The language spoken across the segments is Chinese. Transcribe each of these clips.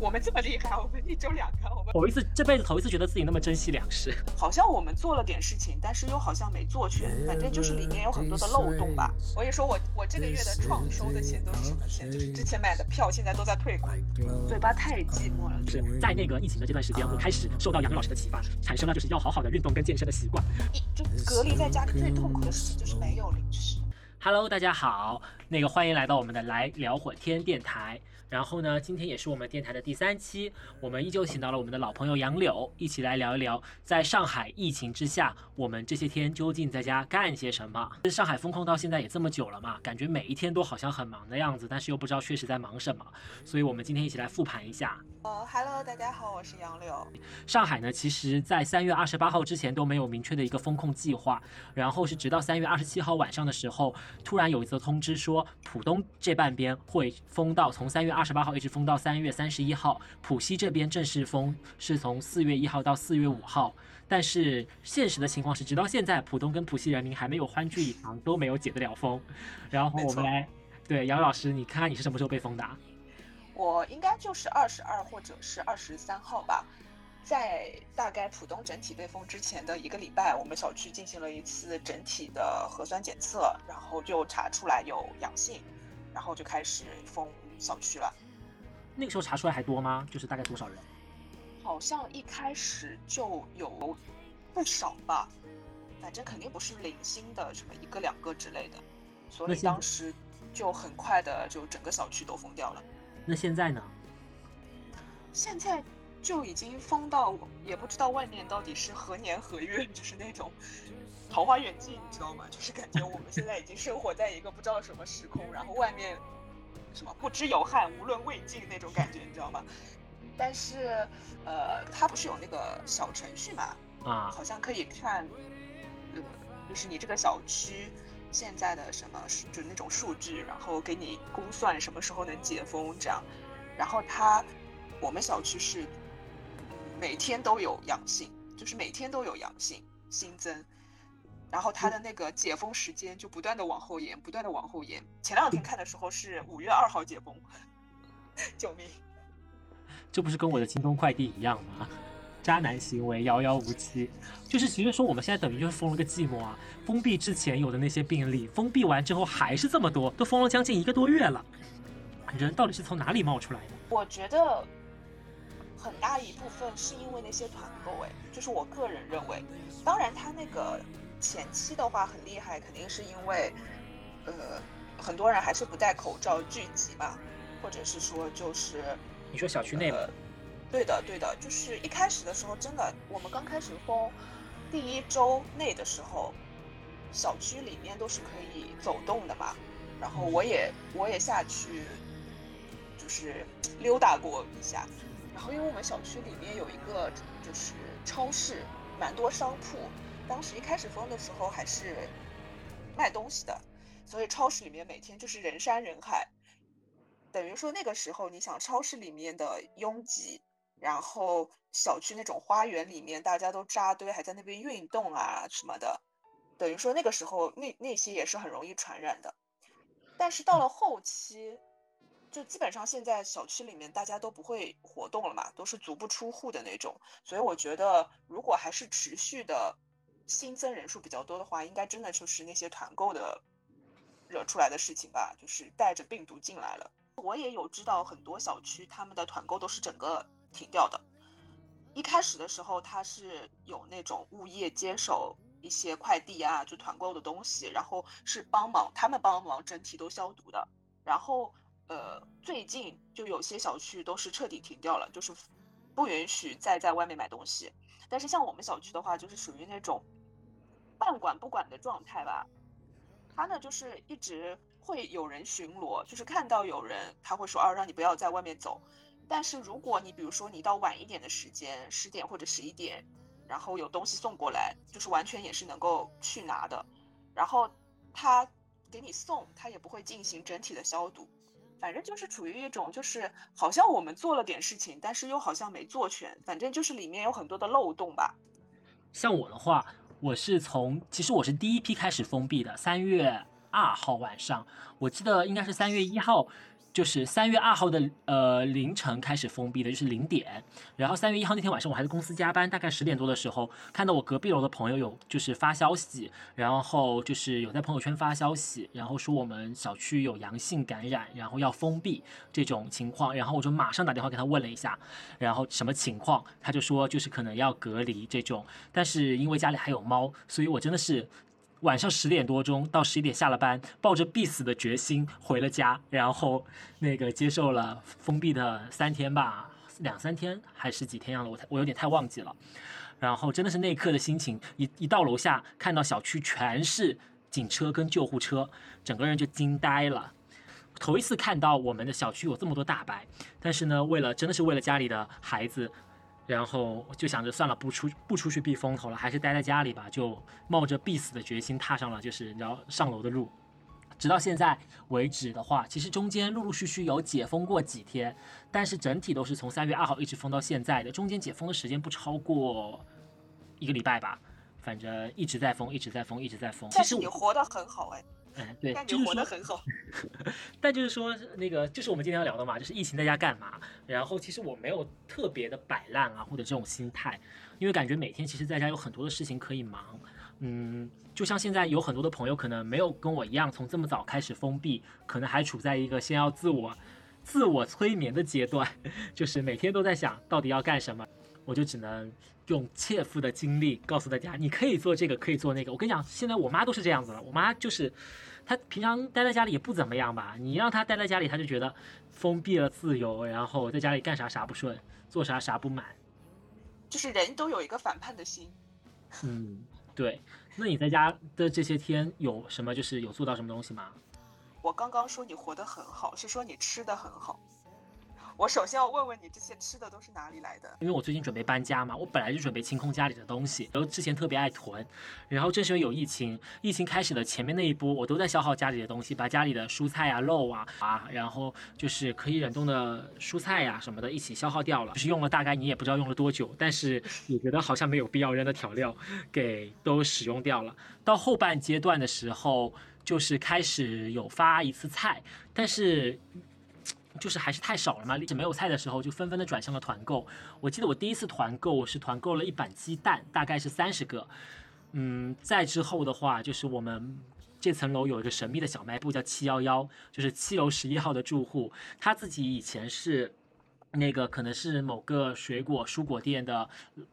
我们这么厉害，我们一周两个，我们头一次这辈子头一次觉得自己那么珍惜粮食。好像我们做了点事情，但是又好像没做全，反正就是里面有很多的漏洞吧。我也说我我这个月的创收的钱都是什么钱？就是之前买的票现在都在退款。嘴巴太寂寞了，是在那个疫情的这段时间，我开始受到杨老师的启发，产生了就是要好好的运动跟健身的习惯。一就隔离在家里最痛苦的事情就是没有零食。Hello，大家好，那个欢迎来到我们的来聊会天电台。然后呢，今天也是我们电台的第三期，我们依旧请到了我们的老朋友杨柳，一起来聊一聊，在上海疫情之下，我们这些天究竟在家干些什么？上海封控到现在也这么久了嘛，感觉每一天都好像很忙的样子，但是又不知道确实在忙什么，所以我们今天一起来复盘一下。呃，Hello，大家好，我是杨柳。上海呢，其实在三月二十八号之前都没有明确的一个封控计划，然后是直到三月二十七号晚上的时候，突然有一则通知说，浦东这半边会封到从三月二十八号一直封到三月三十一号，浦西这边正式封是从四月一号到四月五号，但是现实的情况是，直到现在浦东跟浦西人民还没有欢聚一堂，都没有解得了封。然后我们来，对杨老师，你看看你是什么时候被封的？我应该就是二十二或者是二十三号吧，在大概浦东整体被封之前的一个礼拜，我们小区进行了一次整体的核酸检测，然后就查出来有阳性，然后就开始封小区了。那个时候查出来还多吗？就是大概多少人？好像一开始就有不少吧，反正肯定不是零星的，什么一个两个之类的，所以当时就很快的就整个小区都封掉了。那现在呢？现在就已经封到，也不知道外面到底是何年何月，就是那种桃花源记，你知道吗？就是感觉我们现在已经生活在一个不知道什么时空，然后外面什么不知有汉，无论魏晋那种感觉，你知道吗？但是，呃，它不是有那个小程序嘛？啊，好像可以看，呃，就是你这个小区。现在的什么就是那种数据，然后给你估算什么时候能解封这样，然后他我们小区是每天都有阳性，就是每天都有阳性新增，然后他的那个解封时间就不断的往后延，不断的往后延。前两天看的时候是五月二号解封，救命！这不是跟我的京东快递一样吗？渣男行为遥遥无期，就是其实说我们现在等于就是封了个寂寞啊。封闭之前有的那些病例，封闭完之后还是这么多，都封了将近一个多月了。人到底是从哪里冒出来的？我觉得很大一部分是因为那些团购，哎，就是我个人认为。当然，他那个前期的话很厉害，肯定是因为，呃，很多人还是不戴口罩聚集嘛，或者是说就是你说小区内部。对的，对的，就是一开始的时候，真的，我们刚开始封第一周内的时候，小区里面都是可以走动的嘛。然后我也我也下去，就是溜达过一下。然后因为我们小区里面有一个就是超市，蛮多商铺。当时一开始封的时候还是卖东西的，所以超市里面每天就是人山人海。等于说那个时候，你想超市里面的拥挤。然后小区那种花园里面，大家都扎堆，还在那边运动啊什么的，等于说那个时候那那些也是很容易传染的。但是到了后期，就基本上现在小区里面大家都不会活动了嘛，都是足不出户的那种。所以我觉得，如果还是持续的新增人数比较多的话，应该真的就是那些团购的惹出来的事情吧，就是带着病毒进来了。我也有知道很多小区他们的团购都是整个。停掉的。一开始的时候，他是有那种物业接手一些快递啊，就团购的东西，然后是帮忙他们帮忙整体都消毒的。然后，呃，最近就有些小区都是彻底停掉了，就是不允许再在外面买东西。但是像我们小区的话，就是属于那种半管不管的状态吧。他呢，就是一直会有人巡逻，就是看到有人，他会说啊，让你不要在外面走。但是如果你比如说你到晚一点的时间，十点或者十一点，然后有东西送过来，就是完全也是能够去拿的。然后他给你送，他也不会进行整体的消毒，反正就是处于一种就是好像我们做了点事情，但是又好像没做全，反正就是里面有很多的漏洞吧。像我的话，我是从其实我是第一批开始封闭的，三月二号晚上，我记得应该是三月一号。就是三月二号的呃凌晨开始封闭的，就是零点。然后三月一号那天晚上，我还在公司加班，大概十点多的时候，看到我隔壁楼的朋友有就是发消息，然后就是有在朋友圈发消息，然后说我们小区有阳性感染，然后要封闭这种情况。然后我就马上打电话给他问了一下，然后什么情况，他就说就是可能要隔离这种，但是因为家里还有猫，所以我真的是。晚上十点多钟到十一点下了班，抱着必死的决心回了家，然后那个接受了封闭的三天吧，两三天还是几天样的，我我有点太忘记了。然后真的是那一刻的心情，一一到楼下看到小区全是警车跟救护车，整个人就惊呆了。头一次看到我们的小区有这么多大白，但是呢，为了真的是为了家里的孩子。然后就想着算了，不出不出去避风头了，还是待在家里吧。就冒着必死的决心踏上了就是你知道上楼的路。直到现在为止的话，其实中间陆陆续续有解封过几天，但是整体都是从三月二号一直封到现在的。中间解封的时间不超过一个礼拜吧，反正一直在封，一直在封，一直在封。其实你活得很好哎。嗯，对，就是活得很好。但就是说，那个就是我们今天要聊的嘛，就是疫情在家干嘛？然后其实我没有特别的摆烂啊，或者这种心态，因为感觉每天其实在家有很多的事情可以忙。嗯，就像现在有很多的朋友可能没有跟我一样从这么早开始封闭，可能还处在一个先要自我自我催眠的阶段，就是每天都在想到底要干什么。我就只能用切肤的经历告诉大家，你可以做这个，可以做那个。我跟你讲，现在我妈都是这样子了。我妈就是，她平常待在家里也不怎么样吧。你让她待在家里，她就觉得封闭了自由，然后在家里干啥啥不顺，做啥啥不满。就是人都有一个反叛的心。嗯，对。那你在家的这些天有什么就是有做到什么东西吗？我刚刚说你活得很好，是说你吃的很好。我首先要问问你，这些吃的都是哪里来的？因为我最近准备搬家嘛，我本来就准备清空家里的东西，然后之前特别爱囤，然后正是因为有疫情，疫情开始的前面那一波，我都在消耗家里的东西，把家里的蔬菜啊、肉啊啊，然后就是可以冷冻的蔬菜呀什么的一起消耗掉了，就是用了大概你也不知道用了多久，但是也觉得好像没有必要扔的调料给都使用掉了。到后半阶段的时候，就是开始有发一次菜，但是。就是还是太少了嘛，一直没有菜的时候，就纷纷的转向了团购。我记得我第一次团购是团购了一板鸡蛋，大概是三十个。嗯，再之后的话，就是我们这层楼有一个神秘的小卖部，叫七幺幺，就是七楼十一号的住户，他自己以前是。那个可能是某个水果蔬果店的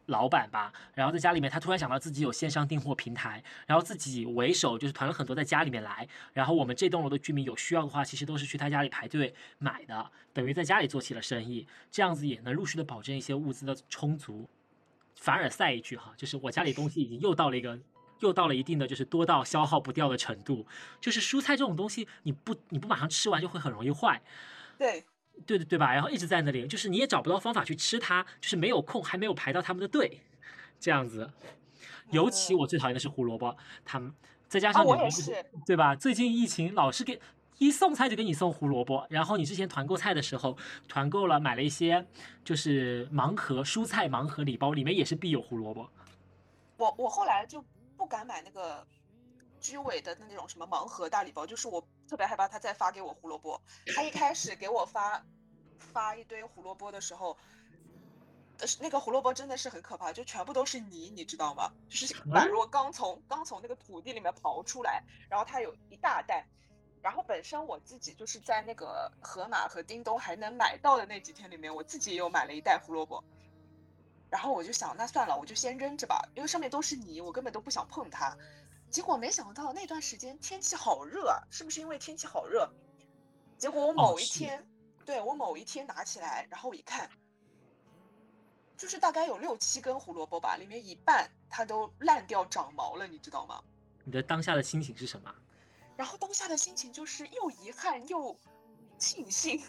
老板吧，然后在家里面，他突然想到自己有线上订货平台，然后自己为首就是团了很多在家里面来，然后我们这栋楼的居民有需要的话，其实都是去他家里排队买的，等于在家里做起了生意，这样子也能陆续的保证一些物资的充足。凡尔赛一句哈，就是我家里东西已经又到了一个，又到了一定的就是多到消耗不掉的程度，就是蔬菜这种东西，你不你不马上吃完就会很容易坏。对。对对对吧？然后一直在那里，就是你也找不到方法去吃它，就是没有空，还没有排到他们的队，这样子。尤其我最讨厌的是胡萝卜，他们再加上你们对吧？最近疫情老是给一送菜就给你送胡萝卜，然后你之前团购菜的时候团购了买了一些就是盲盒蔬菜盲盒礼包，里面也是必有胡萝卜。我我后来就不敢买那个。居委的那种什么盲盒大礼包，就是我特别害怕他再发给我胡萝卜。他一开始给我发发一堆胡萝卜的时候，是那个胡萝卜真的是很可怕，就全部都是泥，你知道吗？就是宛若刚从刚从那个土地里面刨出来，然后它有一大袋。然后本身我自己就是在那个盒马和叮咚还能买到的那几天里面，我自己也有买了一袋胡萝卜。然后我就想，那算了，我就先扔着吧，因为上面都是泥，我根本都不想碰它。结果没想到那段时间天气好热啊，是不是因为天气好热？结果我某一天，对我某一天拿起来，然后一看，就是大概有六七根胡萝卜吧，里面一半它都烂掉长毛了，你知道吗？你的当下的心情是什么？然后当下的心情就是又遗憾又庆幸，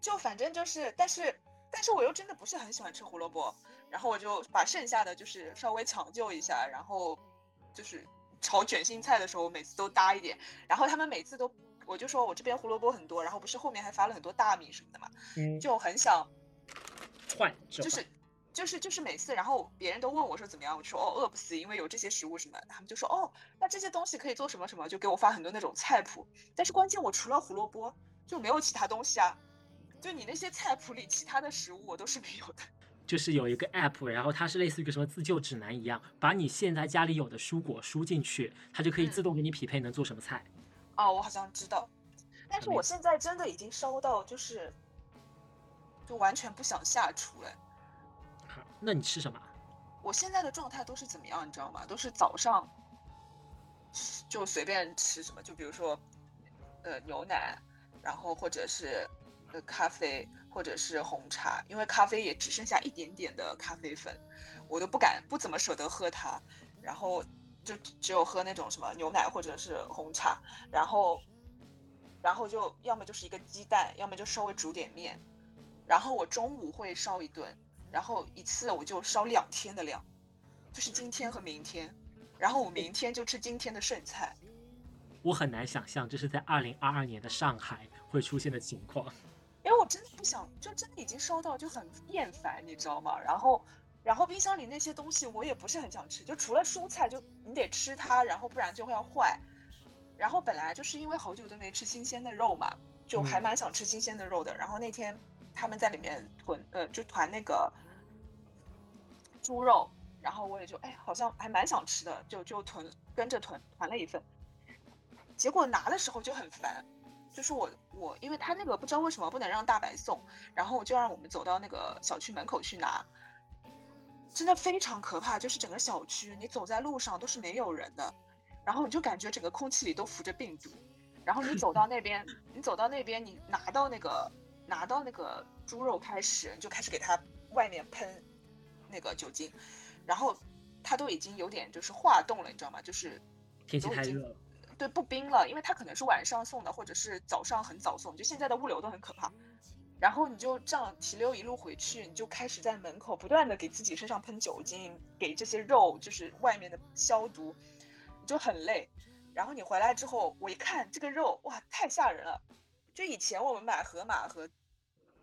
就反正就是，但是但是我又真的不是很喜欢吃胡萝卜，然后我就把剩下的就是稍微抢救一下，然后。就是炒卷心菜的时候，每次都搭一点，然后他们每次都，我就说我这边胡萝卜很多，然后不是后面还发了很多大米什么的嘛，就很想 换，就是就是就是每次，然后别人都问我说怎么样，我说哦饿不死，因为有这些食物什么，他们就说哦那这些东西可以做什么什么，就给我发很多那种菜谱，但是关键我除了胡萝卜就没有其他东西啊。就你那些菜谱里其他的食物我都是没有的。就是有一个 app，然后它是类似于一个什么自救指南一样，把你现在家里有的蔬果输进去，它就可以自动给你匹配能做什么菜。哦，我好像知道，但是我现在真的已经烧到就是，就完全不想下厨了。好那你吃什么？我现在的状态都是怎么样，你知道吗？都是早上就随便吃什么，就比如说呃牛奶，然后或者是呃咖啡，或者是红茶，因为咖啡也只剩下一点点的咖啡粉，我都不敢不怎么舍得喝它，然后就只有喝那种什么牛奶或者是红茶，然后然后就要么就是一个鸡蛋，要么就稍微煮点面，然后我中午会烧一顿。然后一次我就烧两天的量，就是今天和明天，然后我明天就吃今天的剩菜。我很难想象这是在二零二二年的上海会出现的情况。因为我真的不想，就真的已经烧到就很厌烦，你知道吗？然后，然后冰箱里那些东西我也不是很想吃，就除了蔬菜，就你得吃它，然后不然就会要坏。然后本来就是因为好久都没吃新鲜的肉嘛，就还蛮想吃新鲜的肉的。然后那天。他们在里面囤，呃，就团那个猪肉，然后我也就，哎，好像还蛮想吃的，就就囤，跟着囤团了一份。结果拿的时候就很烦，就是我我，因为他那个不知道为什么不能让大白送，然后就让我们走到那个小区门口去拿，真的非常可怕，就是整个小区你走在路上都是没有人的，然后你就感觉整个空气里都浮着病毒，然后你走到那边，你走到那边，你拿到那个。拿到那个猪肉开始，就开始给它外面喷那个酒精，然后它都已经有点就是化冻了，你知道吗？就是天气太热，对，不冰了，因为它可能是晚上送的，或者是早上很早送，就现在的物流都很可怕。然后你就这样提溜一路回去，你就开始在门口不断的给自己身上喷酒精，给这些肉就是外面的消毒，你就很累。然后你回来之后，我一看这个肉，哇，太吓人了！就以前我们买河马和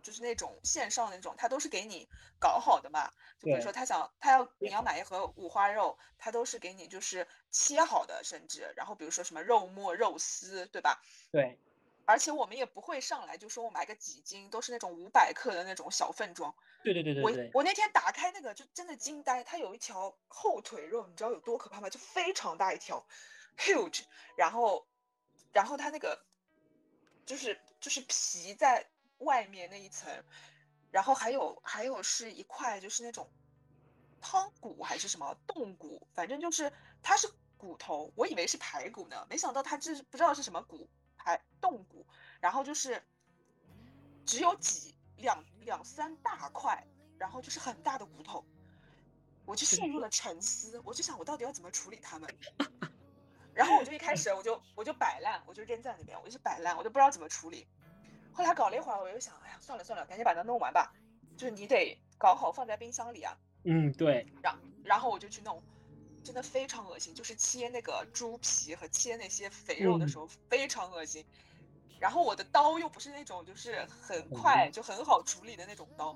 就是那种线上那种，他都是给你搞好的嘛。就比如说他想他要你要买一盒五花肉，他都是给你就是切好的，甚至然后比如说什么肉末、肉丝，对吧？对。而且我们也不会上来就说我买个几斤，都是那种五百克的那种小份装。对对对对对。我我那天打开那个就真的惊呆，它有一条后腿肉，你知道有多可怕吗？就非常大一条，huge。然后，然后它那个就是就是皮在。外面那一层，然后还有还有是一块就是那种汤骨还是什么冻骨，反正就是它是骨头，我以为是排骨呢，没想到它这是不知道是什么骨排冻骨，然后就是只有几两两三大块，然后就是很大的骨头，我就陷入了 沉思，我就想我到底要怎么处理它们，然后我就一开始我就我就摆烂，我就扔在那边，我就是摆烂，我都不知道怎么处理。后来搞了一会儿，我又想，哎呀，算了算了，赶紧把它弄完吧。就是你得搞好放在冰箱里啊。嗯，对。然然后我就去弄，真的非常恶心。就是切那个猪皮和切那些肥肉的时候非常恶心。然后我的刀又不是那种就是很快就很好处理的那种刀。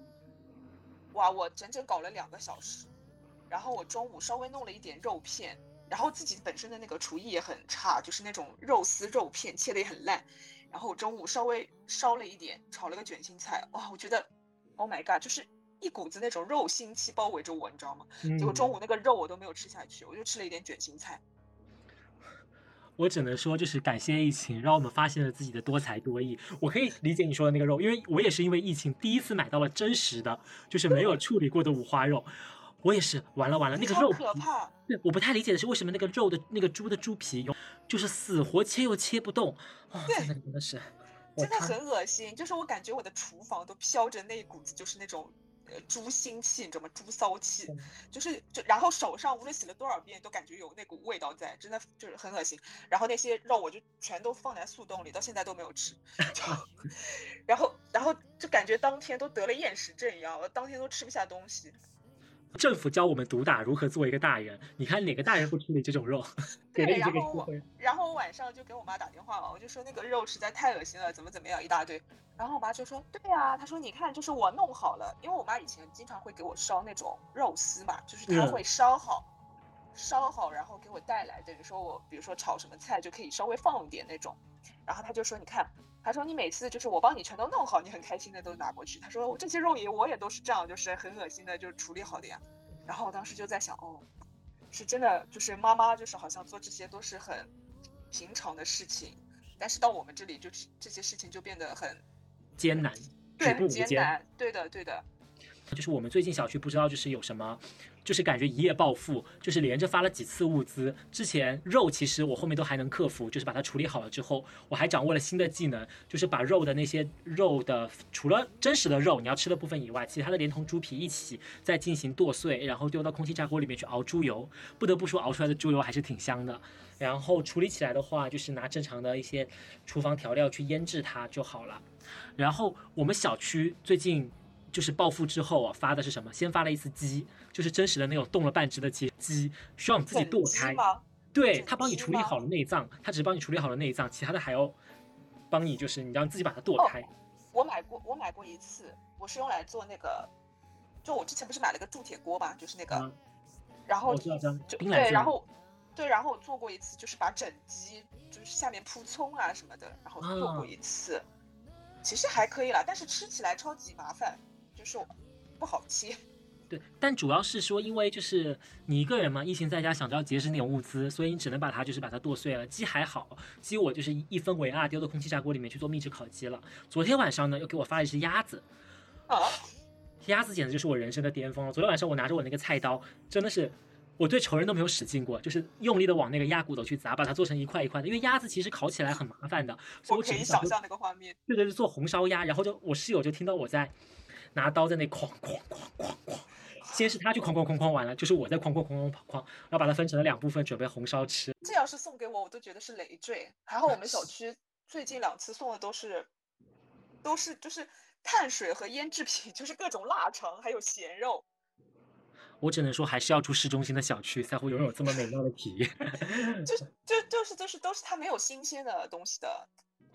哇，我整整搞了两个小时。然后我中午稍微弄了一点肉片，然后自己本身的那个厨艺也很差，就是那种肉丝肉片切的也很烂。然后我中午稍微烧了一点，炒了个卷心菜，哇，我觉得，Oh my god，就是一股子那种肉腥气包围着我，你知道吗？结果中午那个肉我都没有吃下去，我就吃了一点卷心菜。我只能说，就是感谢疫情，让我们发现了自己的多才多艺。我可以理解你说的那个肉，因为我也是因为疫情第一次买到了真实的，就是没有处理过的五花肉。我也是，完了完了，那个肉可怕。对，我不太理解的是为什么那个肉的那个猪的猪皮，就是死活切又切不动。对，真的是，真的很恶心。就是我感觉我的厨房都飘着那股子，就是那种呃猪腥气，你知道吗？猪骚气，就是就然后手上无论洗了多少遍，都感觉有那股味道在，真的就是很恶心。然后那些肉我就全都放在速冻里，到现在都没有吃。就，然后然后就感觉当天都得了厌食症一样，我当天都吃不下东西。政府教我们毒打如何做一个大人，你看哪个大人不吃你这种肉？对，然后我，然后我晚上就给我妈打电话嘛，我就说那个肉实在太恶心了，怎么怎么样一大堆。然后我妈就说，对呀，她说你看，就是我弄好了，因为我妈以前经常会给我烧那种肉丝嘛，就是她会烧好，烧好然后给我带来，等于说我比如说炒什么菜就可以稍微放一点那种。然后她就说，你看他说你每次就是我帮你全都弄好，你很开心的都拿过去。他说我这些肉也我也都是这样，就是很恶心的就处理好的呀。然后我当时就在想，哦，是真的，就是妈妈就是好像做这些都是很平常的事情，但是到我们这里就是这些事情就变得很艰难，对，很。艰难，对的，对的。就是我们最近小区不知道就是有什么，就是感觉一夜暴富，就是连着发了几次物资。之前肉其实我后面都还能克服，就是把它处理好了之后，我还掌握了新的技能，就是把肉的那些肉的除了真实的肉你要吃的部分以外，其他的连同猪皮一起再进行剁碎，然后丢到空气炸锅里面去熬猪油。不得不说，熬出来的猪油还是挺香的。然后处理起来的话，就是拿正常的一些厨房调料去腌制它就好了。然后我们小区最近。就是暴富之后啊，发的是什么？先发了一次鸡，就是真实的那种冻了半只的鸡，鸡需要你自己剁开。对他帮你处理好了内脏，他只是帮你处理好了内脏，其他的还要帮你，就是你要自己把它剁开。我买过，我买过一次，我是用来做那个，就我之前不是买了个铸铁锅嘛，就是那个，然后就对，然后对，然后我做过一次，就是把整鸡就是下面铺葱啊什么的，然后做过一次，其实还可以了，但是吃起来超级麻烦。就是不好切，对，但主要是说，因为就是你一个人嘛，疫情在家，想着要节省点物资，所以你只能把它就是把它剁碎了。鸡还好，鸡我就是一分为二，丢到空气炸锅里面去做秘制烤鸡了。昨天晚上呢，又给我发了一只鸭子，啊，鸭子简直就是我人生的巅峰了。昨天晚上我拿着我那个菜刀，真的是我对仇人都没有使劲过，就是用力的往那个鸭骨头去砸，把它做成一块一块的。因为鸭子其实烤起来很麻烦的，所以我可以想象那个画面。对对对，做红烧鸭，然后就我室友就听到我在。拿刀在那哐哐哐哐哐，先是他去哐哐哐哐完了，就是我在哐哐哐哐哐，然后把它分成了两部分，准备红烧吃。这要是送给我，我都觉得是累赘。还好我们小区最近两次送的都是，都是就是碳水和腌制品，就是各种腊肠还有咸肉。我只能说，还是要住市中心的小区才会拥有这么美妙的体验。就 就就是就是都是它没有新鲜的东西的。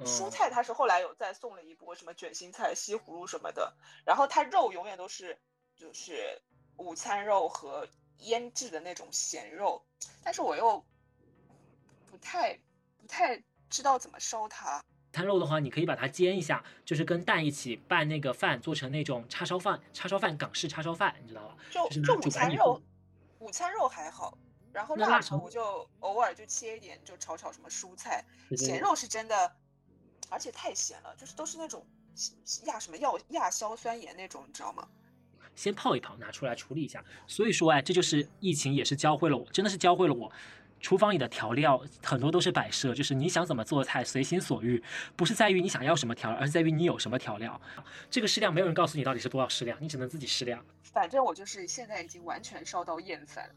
蔬菜它是后来有再送了一波什么卷心菜、西葫芦什么的，然后它肉永远都是就是午餐肉和腌制的那种咸肉，但是我又不太不太知道怎么烧它。餐肉的话，你可以把它煎一下，就是跟蛋一起拌那个饭，做成那种叉烧饭，叉烧饭港式叉烧饭，你知道吧？就就午餐肉，午餐肉还好，然后腊肠我就偶尔就切一点，就炒炒什么蔬菜，咸肉是真的。而且太咸了，就是都是那种亚什么药亚硝酸盐那种，你知道吗？先泡一泡，拿出来处理一下。所以说，哎，这就是疫情也是教会了我，真的是教会了我，厨房里的调料很多都是摆设，就是你想怎么做菜随心所欲，不是在于你想要什么调料，而是在于你有什么调料。这个适量没有人告诉你到底是多少适量，你只能自己适量。反正我就是现在已经完全烧到厌烦。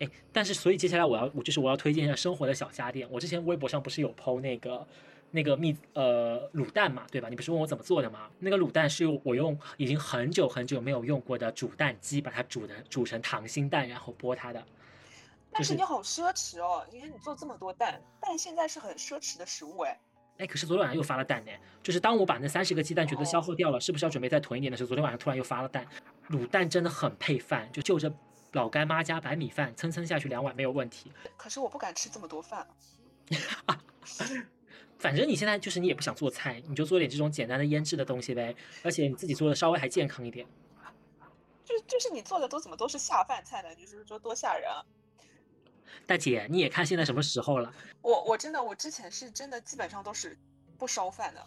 哎，但是所以接下来我要我就是我要推荐一下生活的小家电。我之前微博上不是有剖那个。那个蜜呃卤蛋嘛，对吧？你不是问我怎么做的吗？那个卤蛋是我用已经很久很久没有用过的煮蛋机把它煮的煮成溏心蛋，然后剥它的。但是你好奢侈哦！你看你做这么多蛋，蛋现在是很奢侈的食物哎。哎，可是昨天晚上又发了蛋呢。就是当我把那三十个鸡蛋全都消耗掉了，是不是要准备再囤一点的时候，昨天晚上突然又发了蛋。卤蛋真的很配饭，就就着老干妈加白米饭蹭蹭下去两碗没有问题。可是我不敢吃这么多饭。反正你现在就是你也不想做菜，你就做点这种简单的腌制的东西呗，而且你自己做的稍微还健康一点。就就是你做的都怎么都是下饭菜呢？就是说多吓人啊！大姐，你也看现在什么时候了？我我真的我之前是真的基本上都是不烧饭的，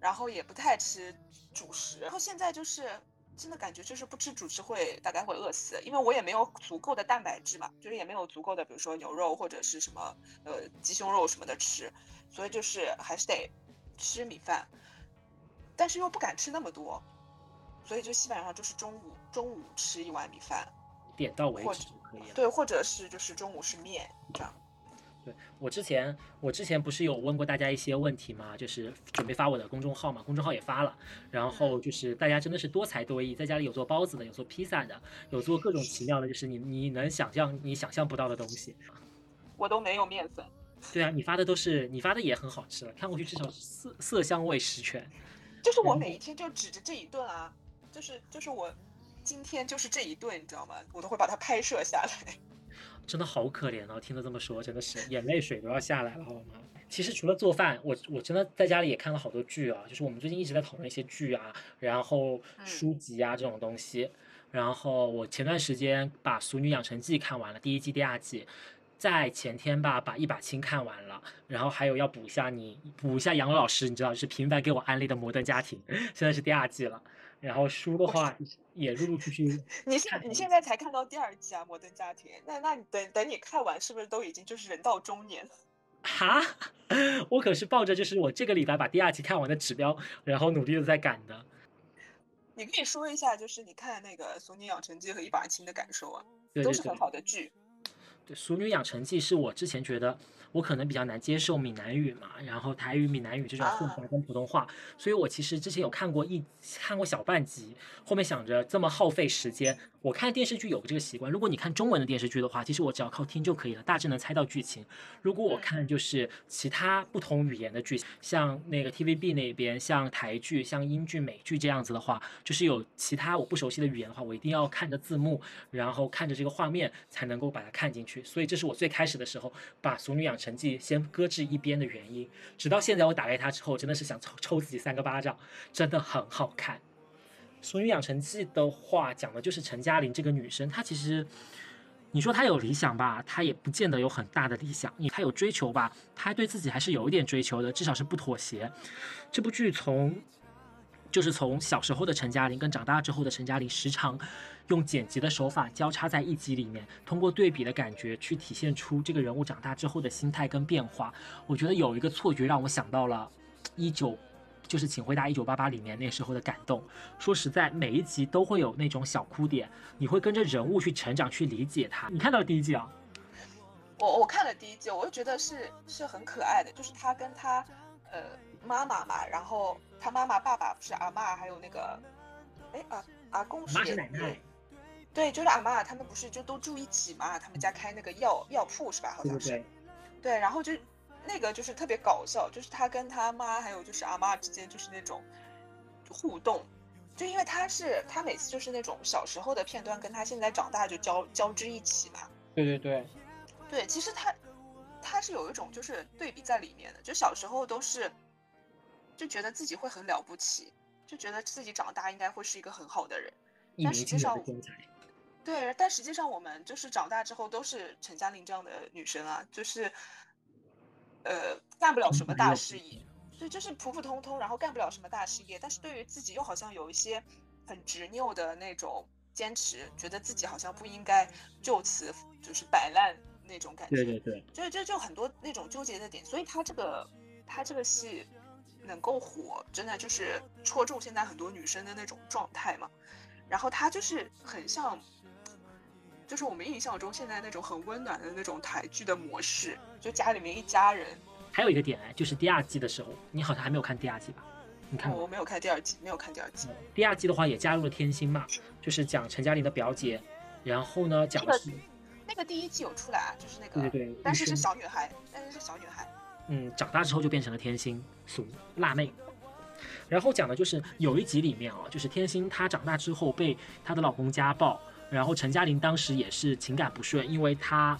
然后也不太吃主食，然后现在就是真的感觉就是不吃主食会大概会饿死，因为我也没有足够的蛋白质嘛，就是也没有足够的比如说牛肉或者是什么呃鸡胸肉什么的吃。所以就是还是得吃米饭，但是又不敢吃那么多，所以就基本上就是中午中午吃一碗米饭，点到为止就可以了。对，或者是就是中午是面这样。对我之前我之前不是有问过大家一些问题吗？就是准备发我的公众号嘛，公众号也发了，然后就是大家真的是多才多艺，在家里有做包子的，有做披萨的，有做各种奇妙的，就是你你能想象你想象不到的东西。我都没有面粉。对啊，你发的都是你发的也很好吃了，看过去至少色色香味十全。就是我每一天就指着这一顿啊，就是就是我今天就是这一顿，你知道吗？我都会把它拍摄下来。真的好可怜哦！听他这么说，真的是眼泪水都要下来了，好吗？其实除了做饭，我我真的在家里也看了好多剧啊，就是我们最近一直在讨论一些剧啊，然后书籍啊这种东西。然后我前段时间把《俗女养成记》看完了第一季、第二季，在前天吧把《一把青》看完了，然后还有要补一下你补一下杨老师，你知道就是频繁给我安利的《摩登家庭》，现在是第二季了。然后书的话也陆陆续续。你现你现在才看到第二季啊，《摩登家庭》？那那你等等你看完，是不是都已经就是人到中年了？哈，我可是抱着就是我这个礼拜把第二季看完的指标，然后努力的在赶的。你可以说一下，就是你看那个《俗女养成记》和《一把青》的感受啊，都是很好的剧。对，《俗女养成记》是我之前觉得。我可能比较难接受闽南语嘛，然后台语、闽南语这种混杂跟普通话，所以我其实之前有看过一看过小半集，后面想着这么耗费时间，我看电视剧有个这个习惯，如果你看中文的电视剧的话，其实我只要靠听就可以了，大致能猜到剧情。如果我看就是其他不同语言的剧，像那个 TVB 那边，像台剧、像英剧、美剧这样子的话，就是有其他我不熟悉的语言的话，我一定要看着字幕，然后看着这个画面才能够把它看进去。所以这是我最开始的时候把《俗女养成》。记先搁置一边的原因，直到现在我打开它之后，真的是想抽抽自己三个巴掌，真的很好看。《俗女养成记》的话，讲的就是陈嘉玲这个女生，她其实你说她有理想吧，她也不见得有很大的理想；你她有追求吧，她对自己还是有一点追求的，至少是不妥协。这部剧从就是从小时候的陈嘉玲跟长大之后的陈嘉玲，时常。用剪辑的手法交叉在一集里面，通过对比的感觉去体现出这个人物长大之后的心态跟变化。我觉得有一个错觉让我想到了一九，就是请回答一九八八里面那时候的感动。说实在，每一集都会有那种小哭点，你会跟着人物去成长，去理解他。你看到第一季啊？我我看了第一季，我就觉得是是很可爱的，就是他跟他呃妈妈嘛，然后他妈妈爸爸不是阿妈，还有那个哎阿阿公是奶奶。对，就是阿妈他们不是就都住一起嘛？他们家开那个药药铺是吧？好像是。对，然后就那个就是特别搞笑，就是他跟他妈还有就是阿妈之间就是那种互动，就因为他是他每次就是那种小时候的片段跟他现在长大就交交织一起嘛。对对对。对，其实他他是有一种就是对比在里面的，就小时候都是就觉得自己会很了不起，就觉得自己长大应该会是一个很好的人，但实际上。对，但实际上我们就是长大之后都是陈嘉玲这样的女生啊，就是，呃，干不了什么大事业，对，就是普普通通，然后干不了什么大事业，但是对于自己又好像有一些很执拗的那种坚持，觉得自己好像不应该就此就是摆烂那种感觉。对对对，就就就很多那种纠结的点，所以他这个他这个戏能够火，真的就是戳中现在很多女生的那种状态嘛。然后他就是很像。就是我们印象中现在那种很温暖的那种台剧的模式，就家里面一家人。还有一个点哎，就是第二季的时候，你好像还没有看第二季吧？你看我没有看第二季，没有看第二季。第二季的话也加入了天心嘛，就是讲陈嘉玲的表姐，然后呢讲的是那个第一季有出来啊，就是那个对对对，但是是小女孩，但是是小女孩。嗯，长大之后就变成了天心俗辣妹。然后讲的就是有一集里面啊，就是天心她长大之后被她的老公家暴。然后陈嘉玲当时也是情感不顺，因为她，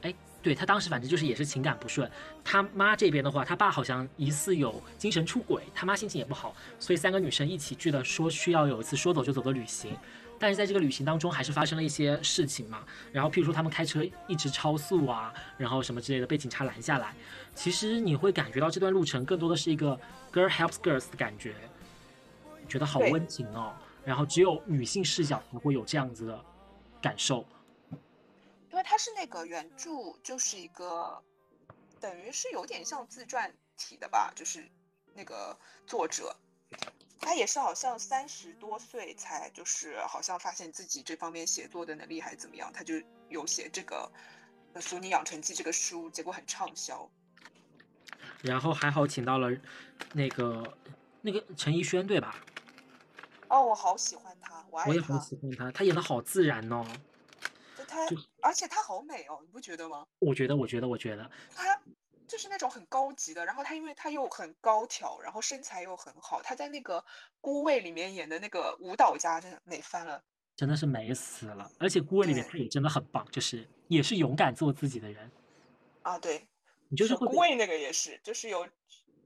哎，对她当时反正就是也是情感不顺。她妈这边的话，她爸好像疑似有精神出轨，她妈心情也不好，所以三个女生一起聚了，说需要有一次说走就走的旅行。但是在这个旅行当中，还是发生了一些事情嘛。然后譬如说他们开车一直超速啊，然后什么之类的被警察拦下来。其实你会感觉到这段路程更多的是一个 girl helps girls 的感觉，觉得好温情哦。然后只有女性视角才会有这样子的感受，因为它是那个原著，就是一个等于是有点像自传体的吧，就是那个作者，他也是好像三十多岁才就是好像发现自己这方面写作的能力还是怎么样，他就有写这个《俗女养成记》这个书，结果很畅销。然后还好请到了那个那个陈奕轩对吧？哦，我好喜欢他，我爱他。我也好喜欢他，他演的好自然哦。就他，而且他好美哦，你不觉得吗？我觉得，我觉得，我觉得。他就是那种很高级的，然后他因为他又很高挑，然后身材又很好，他在那个《孤味》里面演的那个舞蹈家，真的美翻了。真的是美死了。而且孤味里面对他也真的很棒，就是也是勇敢做自己的人。啊，对，你就是会被顾魏那个也是，就是有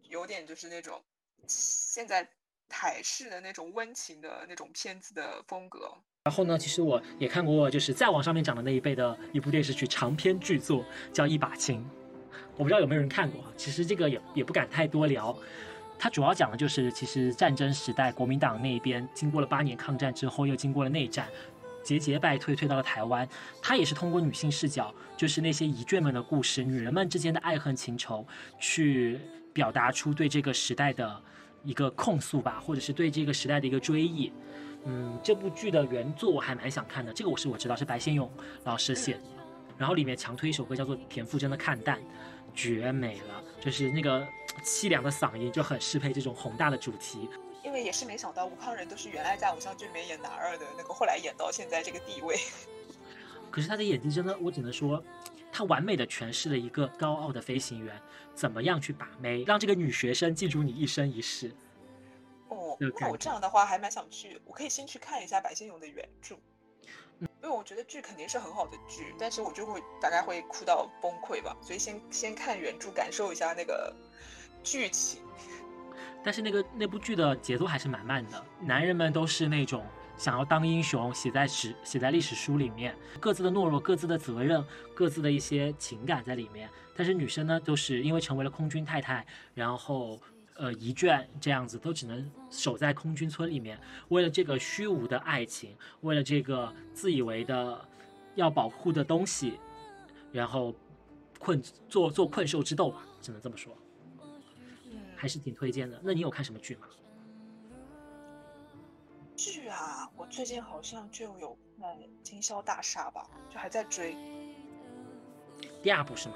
有点就是那种现在台式的那种温情的那种片子的风格。然后呢，其实我也看过，就是再往上面讲的那一辈的一部电视剧长篇巨作，叫《一把青》，我不知道有没有人看过。其实这个也也不敢太多聊，它主要讲的就是其实战争时代国民党那一边经过了八年抗战之后，又经过了内战，节节败退，退到了台湾。它也是通过女性视角，就是那些遗眷们的故事，女人们之间的爱恨情仇，去表达出对这个时代的一个控诉吧，或者是对这个时代的一个追忆。嗯，这部剧的原作我还蛮想看的，这个我是我知道是白先勇老师写的，然后里面强推一首歌叫做田馥甄的《看淡》，绝美了，就是那个凄凉的嗓音就很适配这种宏大的主题。因为也是没想到吴康仁都是原来在偶像剧里面演男二的那个，后来演到现在这个地位。可是他的演技真的，我只能说，他完美的诠释了一个高傲的飞行员怎么样去把妹，让这个女学生记住你一生一世。哦，那我这样的话还蛮想去，我可以先去看一下白先勇的原著，因为我觉得剧肯定是很好的剧，但是我就会大概会哭到崩溃吧，所以先先看原著，感受一下那个剧情。但是那个那部剧的节奏还是蛮慢的，男人们都是那种想要当英雄，写在史写在历史书里面，各自的懦弱、各自的责任、各自的一些情感在里面。但是女生呢，就是因为成为了空军太太，然后呃遗眷这样子，都只能守在空军村里面，为了这个虚无的爱情，为了这个自以为的要保护的东西，然后困做做困兽之斗吧，只能这么说。还是挺推荐的。那你有看什么剧吗？剧啊，我最近好像就有看《经销大厦》吧，就还在追。第二部是吗？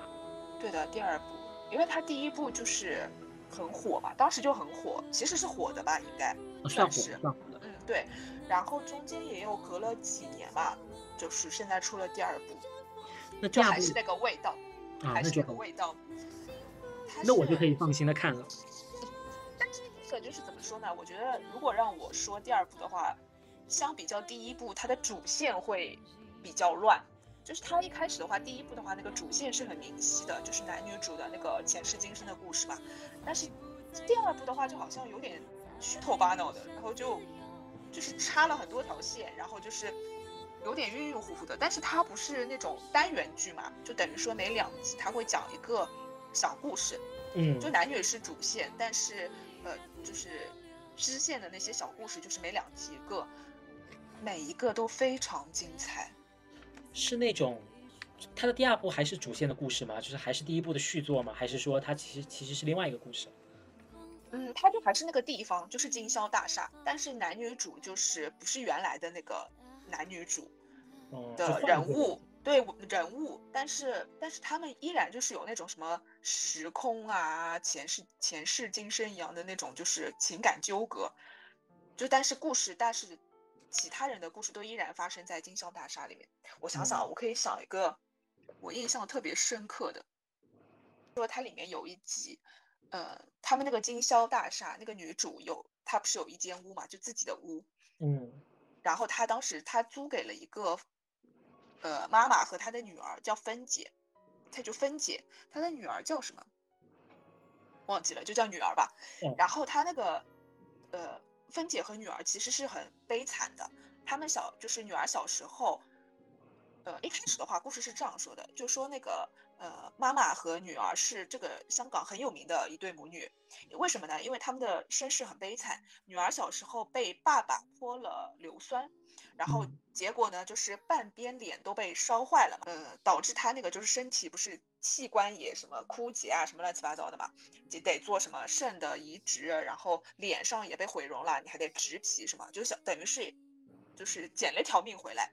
对的，第二部，因为它第一部就是很火嘛，当时就很火，其实是火的吧，应该。哦算是算火的。嗯，对。然后中间也有隔了几年吧，就是现在出了第二部，那就还是那个味道，啊，还是那个味道。那我就可以放心的看了。但是这个就是怎么说呢？我觉得如果让我说第二部的话，相比较第一部，它的主线会比较乱。就是它一开始的话，第一部的话，那个主线是很明晰的，就是男女主的那个前世今生的故事嘛。但是第二部的话，就好像有点虚头巴脑的，然后就就是插了很多条线，然后就是有点晕晕乎乎的。但是它不是那种单元剧嘛，就等于说每两集它会讲一个小故事，嗯，就男女是主线，但是呃，就是支线的那些小故事，就是每两集一个，每一个都非常精彩。是那种它的第二部还是主线的故事吗？就是还是第一部的续作吗？还是说它其实其实是另外一个故事？嗯，它就还是那个地方，就是经销大厦，但是男女主就是不是原来的那个男女主的人物，对人物，但是但是他们依然就是有那种什么时空啊、前世前世今生一样的那种就是情感纠葛，就但是故事，但是其他人的故事都依然发生在经销大厦里面。我想想啊，我可以想一个我印象特别深刻的，说它里面有一集，呃，他们那个经销大厦那个女主有，她不是有一间屋嘛，就自己的屋，嗯然后她当时她租给了一个，呃，妈妈和她的女儿叫芬姐，她就芬姐，她的女儿叫什么？忘记了，就叫女儿吧。嗯然后她那个，呃，芬姐和女儿其实是很悲惨的，他们小就是女儿小时候，呃，一开始的话，故事是这样说的，就说那个呃，妈妈和女儿是这个香港很有名的一对母女，为什么呢？因为他们的身世很悲惨，女儿小时候被爸爸泼了硫酸，然后嗯结果呢，就是半边脸都被烧坏了嘛，呃，导致她那个就是身体不是器官也什么枯竭啊，什么乱七八糟的嘛，就得做什么肾的移植，然后脸上也被毁容了，你还得植皮什么，就想等于是就是捡了一条命回来。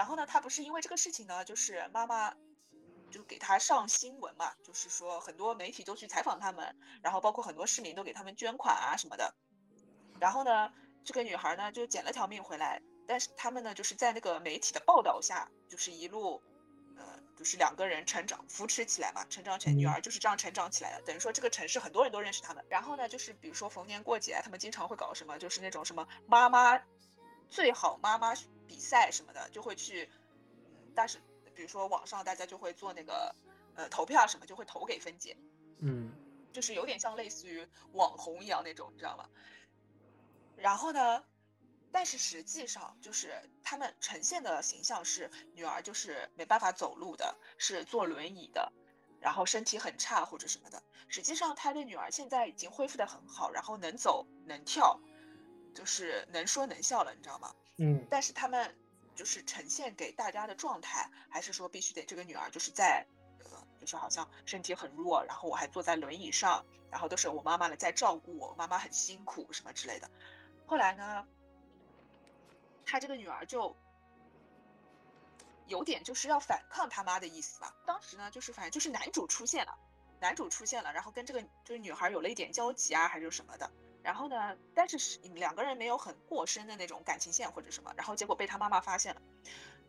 然后呢，她不是因为这个事情呢，就是妈妈就给她上新闻嘛，就是说很多媒体都去采访他们，然后包括很多市民都给他们捐款啊什么的。然后呢，这个女孩呢就捡了条命回来，但是他们呢就是在那个媒体的报道下，就是一路，呃，就是两个人成长扶持起来嘛，成长起来，女嗯儿就是这样成长起来的。等于说这个城市很多人都认识他们。然后呢，就是比如说逢年过节，他们经常会搞什么，就是那种什么妈妈最好妈妈比赛什么的，就会去，嗯，但是比如说网上大家就会做那个呃投票什么，就会投给芬姐，嗯，就是有点像类似于网红一样那种，你知道吗？然后呢，但是实际上就是他们呈现的形象是女儿就是没办法走路的，是坐轮椅的，然后身体很差或者什么的。实际上他的女儿现在已经恢复的很好，然后能走能跳，就是能说能笑了，你知道吗？嗯，但是他们就是呈现给大家的状态，还是说必须得这个女儿就是在，呃，就是好像身体很弱，然后我还坐在轮椅上，然后都是我妈妈来在照顾我，妈妈很辛苦什么之类的。后来呢，他这个女儿就有点就是要反抗他妈的意思吧。当时呢，就是反正就是男主出现了，男主出现了，然后跟这个就是女孩有了一点交集啊，还是什么的。然后呢，但是是两个人没有很过深的那种感情线或者什么。然后结果被他妈妈发现了，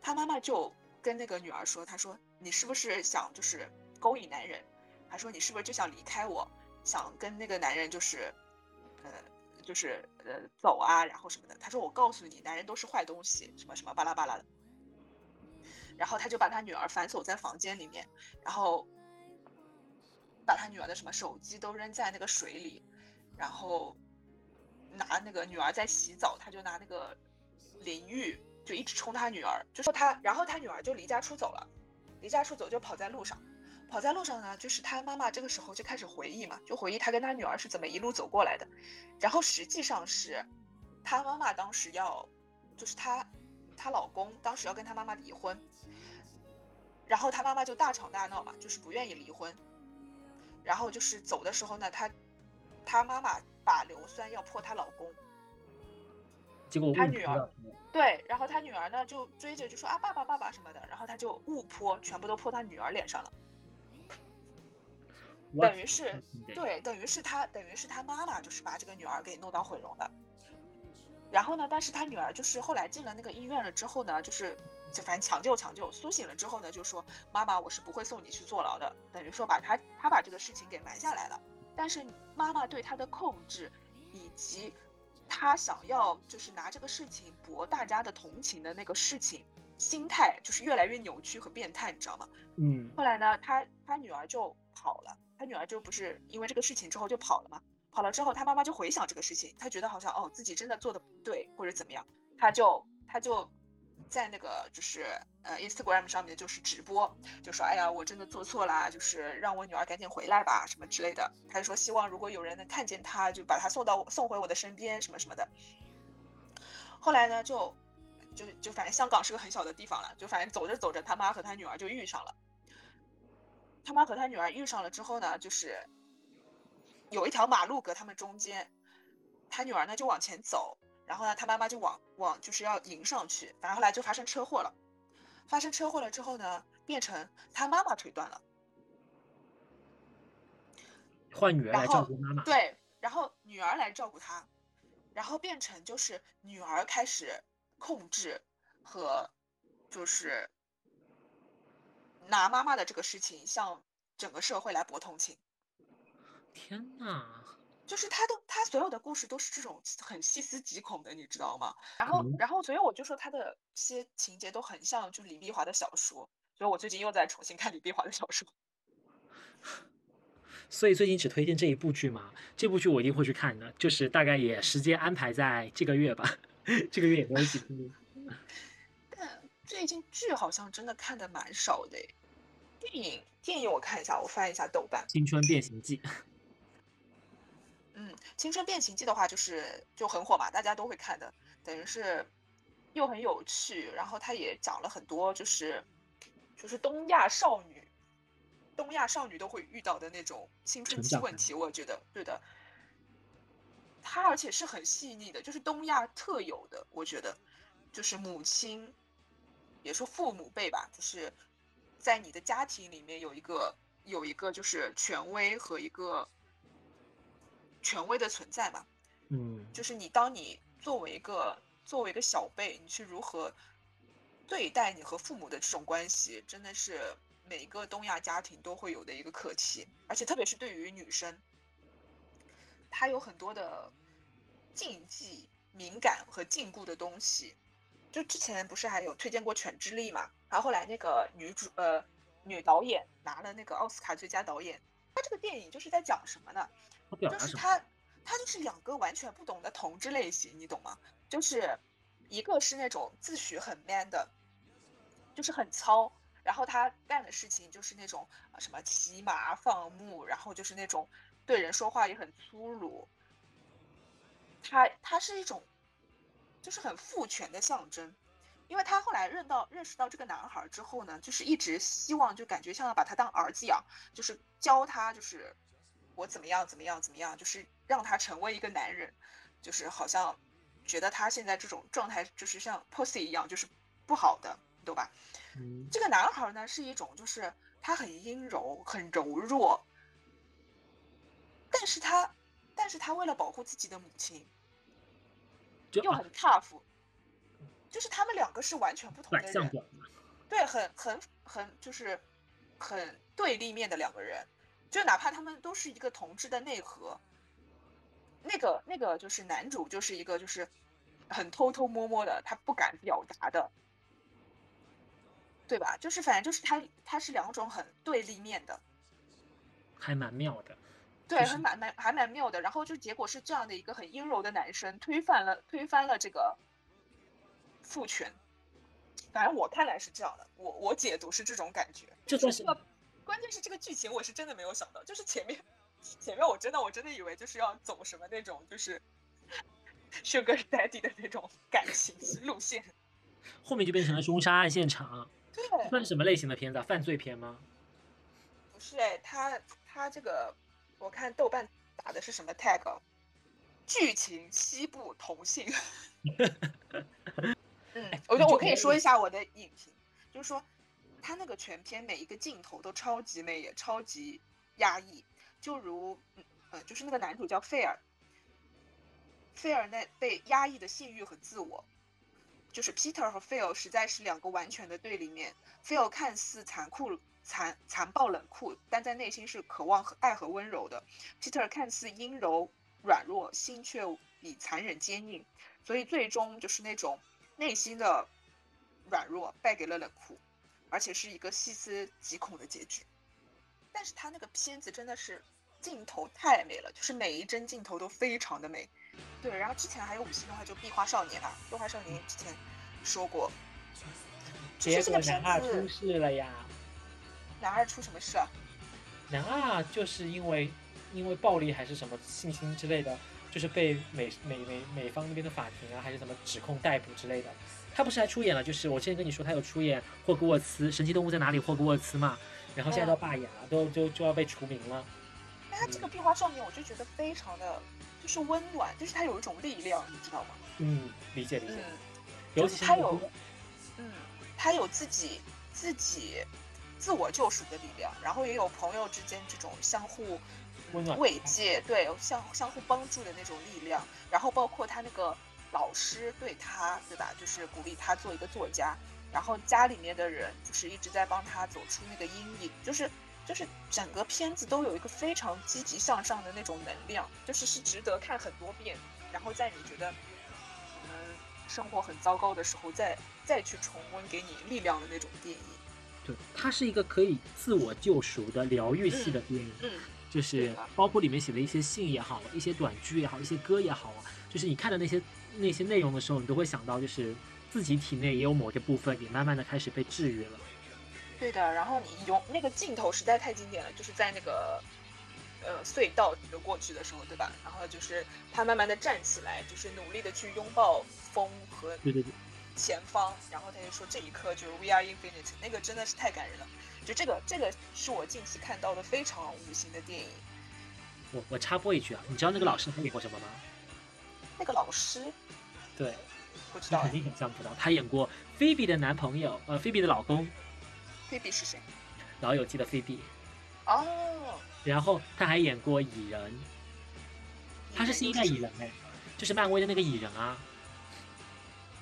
他妈妈就跟那个女儿说：“他说你是不是想就是勾引男人？还说你是不是就想离开我，想跟那个男人就是，呃。”就是呃走啊，然后什么的。他说我告诉你，男人都是坏东西，什么什么巴拉巴拉的。然后他就把他女儿反锁在房间里面，然后把他女儿的什么手机都扔在那个水里，然后拿那个女儿在洗澡，他就拿那个淋浴就一直冲他女儿，就说他，然后他女儿就离家出走了，离家出走就跑在路上。跑在路上呢，就是他妈妈这个时候就开始回忆嘛，就回忆他跟他女儿是怎么一路走过来的。然后实际上是，他妈妈当时要，就是他，她老公当时要跟他妈妈离婚，然后他妈妈就大吵大闹嘛，就是不愿意离婚。然后就是走的时候呢，他，他妈妈把硫酸要泼她老公，结果她女儿对，然后她女儿呢就追着就说啊爸爸爸爸什么的，然后她就误泼，全部都泼她女儿脸上了。等于是，对，等于是他，等于是他妈妈就是把这个女儿给弄到毁容了。然后呢，但是他女儿就是后来进了那个医院了之后呢，就是就反正抢救抢救，苏醒了之后呢，就说妈妈，我是不会送你去坐牢的。等于说把他他把这个事情给瞒下来了。但是妈妈对他的控制，以及他想要就是拿这个事情博大家的同情的那个事情，心态就是越来越扭曲和变态，你知道吗？嗯。后来呢，他他女儿就跑了。他女儿就不是因为这个事情之后就跑了嘛？跑了之后，他妈妈就回想这个事情，他觉得好像哦自己真的做的不对或者怎么样，他就他就在那个就是呃 Instagram 上面就是直播，就说哎呀我真的做错了，就是让我女儿赶紧回来吧什么之类的。他就说希望如果有人能看见他，就把他送到送回我的身边什么什么的。后来呢就就就反正香港是个很小的地方了，就反正走着走着，他妈和他女儿就遇上了。他妈和他女儿遇上了之后呢，就是有一条马路隔他们中间，他女儿呢就往前走，然后呢他妈妈就往往就是要迎上去，反正后来就发生车祸了。发生车祸了之后呢，变成他妈妈腿断了，换女儿来照顾妈妈。对，然后女儿来照顾他，然后变成就是女儿开始控制和就是。拿妈妈的这个事情向整个社会来博同情。天哪！就是他都他所有的故事都是这种很细思极恐的，你知道吗？然后然后所以我就说他的些情节都很像就李碧华的小说，所以我最近又在重新看李碧华的小说。所以最近只推荐这一部剧嘛？这部剧我一定会去看的，就是大概也时间安排在这个月吧，这个月也没有几部。最近剧好像真的看的蛮少的，电影电影我看一下，我翻一下豆瓣，《青春变形记》。嗯，《青春变形记》的话就是就很火嘛，大家都会看的，等于是又很有趣，然后它也讲了很多就是就是东亚少女，东亚少女都会遇到的那种青春期问题，我觉得对的。它而且是很细腻的，就是东亚特有的，我觉得就是母亲。也说父母辈吧，就是在你的家庭里面有一个有一个就是权威和一个权威的存在嘛，嗯，就是你当你作为一个作为一个小辈，你去如何对待你和父母的这种关系，真的是每个东亚家庭都会有的一个课题，而且特别是对于女生，她有很多的禁忌、敏感和禁锢的东西。就之前不是还有推荐过《犬之力》嘛，然后后来那个女主呃女导演拿了那个奥斯卡最佳导演。她这个电影就是在讲什么呢？就是他他就是两个完全不同的同志类型，你懂吗？就是一个是那种自诩很 man 的，就是很糙，然后他干的事情就是那种什么骑马放牧，然后就是那种对人说话也很粗鲁。他他是一种就是很父权的象征，因为他后来认到认识到这个男孩之后呢，就是一直希望就感觉像要把他当儿子养，就是教他就是我怎么样怎么样怎么样，就是让他成为一个男人，就是好像觉得他现在这种状态就是像 pussy 一样，就是不好的，对吧？这个男孩呢是一种就是他很阴柔很柔弱，但是他。但是他为了保护自己的母亲，又很 tough，就是他们两个是完全不同的人，对，很很很就是很对立面的两个人，就哪怕他们都是一个同志的内核，那个那个就是男主就是一个就是很偷偷摸摸的，他不敢表达的，对吧？就是反正就是他他是两种很对立面的，还蛮妙的。对，还蛮蛮还蛮妙的。然后就结果是这样的一个很阴柔的男生推翻了推翻了这个父权。反正我看来是这样的，我我解读是这种感觉。就算是关键是这个剧情，我是真的没有想到，就是前面前面我真的我真的以为就是要走什么那种就是 Sugar Daddy 的那种感情路线，后面就变成了凶杀案现场。对，算什么类型的片子啊？犯罪片吗？不是哎，他他这个。我看豆瓣打的是什么 tag？剧情西部同性。嗯，我觉得我可以说一下我的影评，就是说他那个全片每一个镜头都超级美，也超级压抑。就如嗯，就是那个男主叫费尔，费尔那被压抑的性欲和自我，就是 Peter 和 Phil 实在是两个完全的对立面。Phil 看似残酷。残残暴冷酷，但在内心是渴望和爱和温柔的。Peter 看似阴柔软弱，心却比残忍坚硬，所以最终就是那种内心的软弱败给了冷酷，而且是一个细思极恐的结局。但是他那个片子真的是镜头太美了，就是每一帧镜头都非常的美。对，然后之前还有五星的话就《壁花少年》啊，《壁花少年》之前说过，结果男二出事了呀。男二出什么事啊？男二就是因为因为暴力还是什么性侵之类的，就是被美美美美方那边的法庭啊，还是什么指控逮捕之类的。他不是还出演了？就是我之前跟你说他有出演霍格沃茨《神奇动物在哪里》霍格沃茨嘛，然后现在都罢演了，都就就要被除名了。那他这个壁画少年，我就觉得非常的就是温暖，就是他有一种力量，你知道吗？嗯，理解理解。嗯，尤其是他有，嗯，他有自己自己。自我救赎的力量，然后也有朋友之间这种相互慰藉，对，相相互帮助的那种力量。然后包括他那个老师对他，对吧？就是鼓励他做一个作家。然后家里面的人就是一直在帮他走出那个阴影，就是就是整个片子都有一个非常积极向上的那种能量，就是是值得看很多遍。然后在你觉得嗯生活很糟糕的时候，再再去重温给你力量的那种电影。对，它是一个可以自我救赎的疗愈系的电影，嗯，就是包括里面写的一些信也好，一些短剧也好，一些歌也好啊，就是你看的那些那些内容的时候，你都会想到，就是自己体内也有某些部分也慢慢的开始被治愈了。对的，然后你用那个镜头实在太经典了，就是在那个呃隧道流过去的时候，对吧？然后就是他慢慢的站起来，就是努力的去拥抱风和对对对。前方，然后他就说这一刻就是 We are infinite，那个真的是太感人了。就这个，这个是我近期看到的非常五星的电影。我我插播一句啊，你知道那个老师他演过什么吗？那个老师？对，不知道。肯定很像不到。他演过菲比的男朋友，呃，菲比的老公。菲比是谁？老友记的菲比。哦。然后他还演过蚁人。他是新一代蚁人哎，就是漫威的那个蚁人啊。